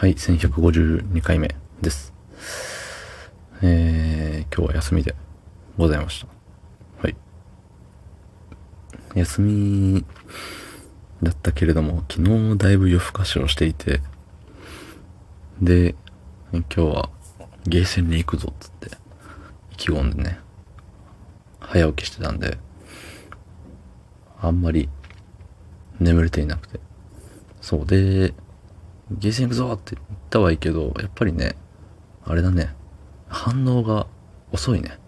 はい、1152回目です。えー、今日は休みでございました。はい。休みだったけれども、昨日だいぶ夜更かしをしていて、で、今日はゲーセンに行くぞっつって意気込んでね、早起きしてたんで、あんまり眠れていなくて。そうで、ゲーセン行くぞって言ったはいいけど、やっぱりね、あれだね、反応が遅いね。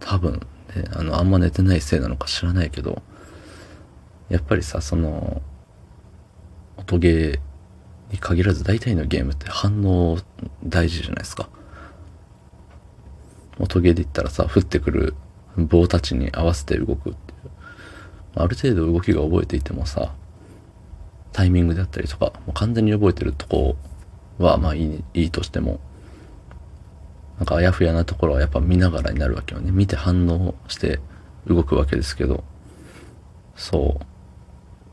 多分、ね、あの、あんま寝てないせいなのか知らないけど、やっぱりさ、その、音ゲーに限らず大体のゲームって反応大事じゃないですか。音ゲーで言ったらさ、降ってくる棒たちに合わせて動くっていう。ある程度動きが覚えていてもさ、タイミングであったりとか、もう完全に覚えてるとこはまあいいいいとしても、なんかあやふやなところはやっぱ見ながらになるわけよね。見て反応して動くわけですけど、そう。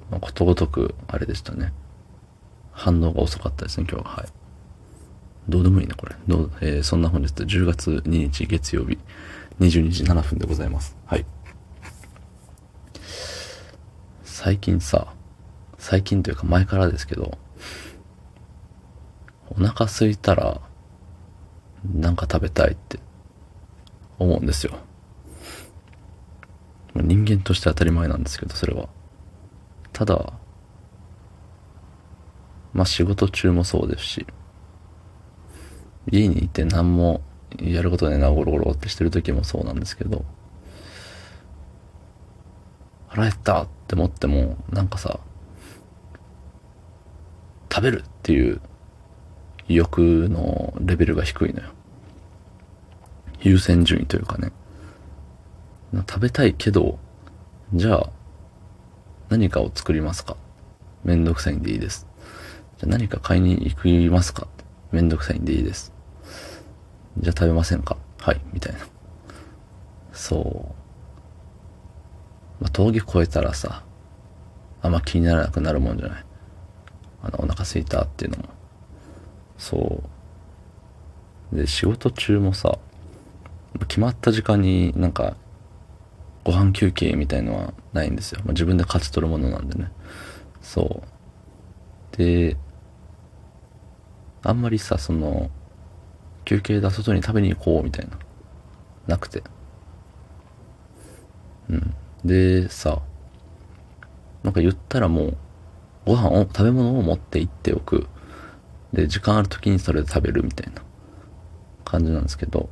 まあ、ことごとくあれでしたね。反応が遅かったですね、今日は。はい。どうでもいいね、これ。どうえー、そんな本日10月2日月曜日22時7分でございます。はい。最近さ、最近というか前からですけど、お腹空いたら、なんか食べたいって思うんですよ。人間として当たり前なんですけど、それは。ただ、まあ仕事中もそうですし、家にいて何もやることねなゴロゴロってしてる時もそうなんですけど、腹減ったって思っても、なんかさ、食べるっていう欲のレベルが低いのよ。優先順位というかね。食べたいけど、じゃあ、何かを作りますかめんどくさいんでいいです。じゃあ何か買いに行きますかめんどくさいんでいいです。じゃあ食べませんかはい、みたいな。そう。まあ、峠越えたらさ、あんま気にならなくなるもんじゃない。あの、お腹すいたっていうのも。そう。で、仕事中もさ、決まった時間になんか、ご飯休憩みたいのはないんですよ。まあ、自分で勝ち取るものなんでね。そう。で、あんまりさ、その、休憩だ外に食べに行こうみたいな、なくて。うん。で、さ、なんか言ったらもう、ご飯を、食べ物を持って行っておく。で、時間ある時にそれで食べるみたいな感じなんですけど、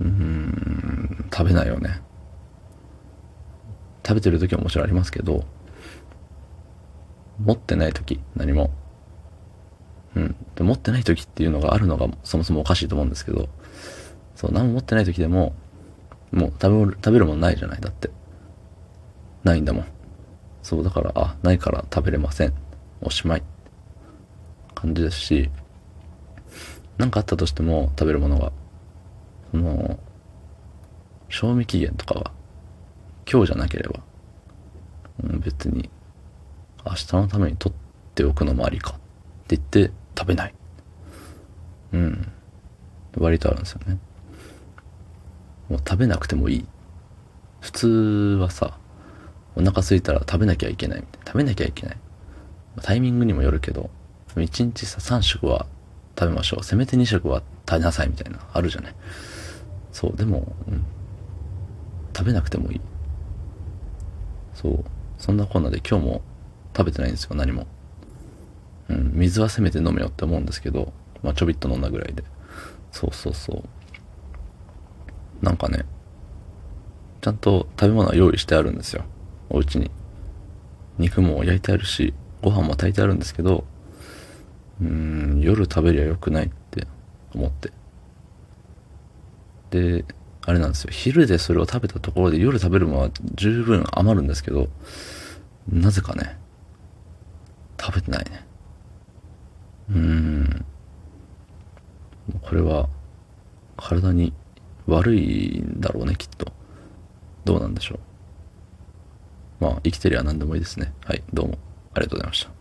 うーん、食べないよね。食べてる時はもちろんありますけど、持ってない時、何も。うん。で、持ってない時っていうのがあるのがそもそもおかしいと思うんですけど、そう、何も持ってない時でも、もう食べる、食べるものないじゃない。だって。ないんだもん。そう、だから、あ、ないから食べれません。おしまい。感じですし、何かあったとしても食べるものが、その、賞味期限とかは、今日じゃなければ、うん、別に、明日のために取っておくのもありかって言って食べない。うん。割とあるんですよね。もう食べなくてもいい。普通はさ、お腹空いたら食べなきゃいけないみたいな。食べなきゃいけない。タイミングにもよるけど、1日さ、3食は食べましょう。せめて2食は食べなさいみたいな、あるじゃない。そう、でも、うん。食べなくてもいい。そう。そんなこんなで今日も食べてないんですよ、何も。うん、水はせめて飲めよって思うんですけど、まあちょびっと飲んだぐらいで。そうそうそう。なんかね、ちゃんと食べ物は用意してあるんですよ。お家に。肉も焼いてあるし、ご飯も炊いてあるんですけど、うーん、夜食べりゃよくないって思って。で、あれなんですよ。昼でそれを食べたところで夜食べるものは十分余るんですけど、なぜかね、食べてないね。うーん。これは、体に悪いんだろうね、きっと。どうなんでしょう。まあ、生きてりゃ何でもいいですね。はい、どうもありがとうございました。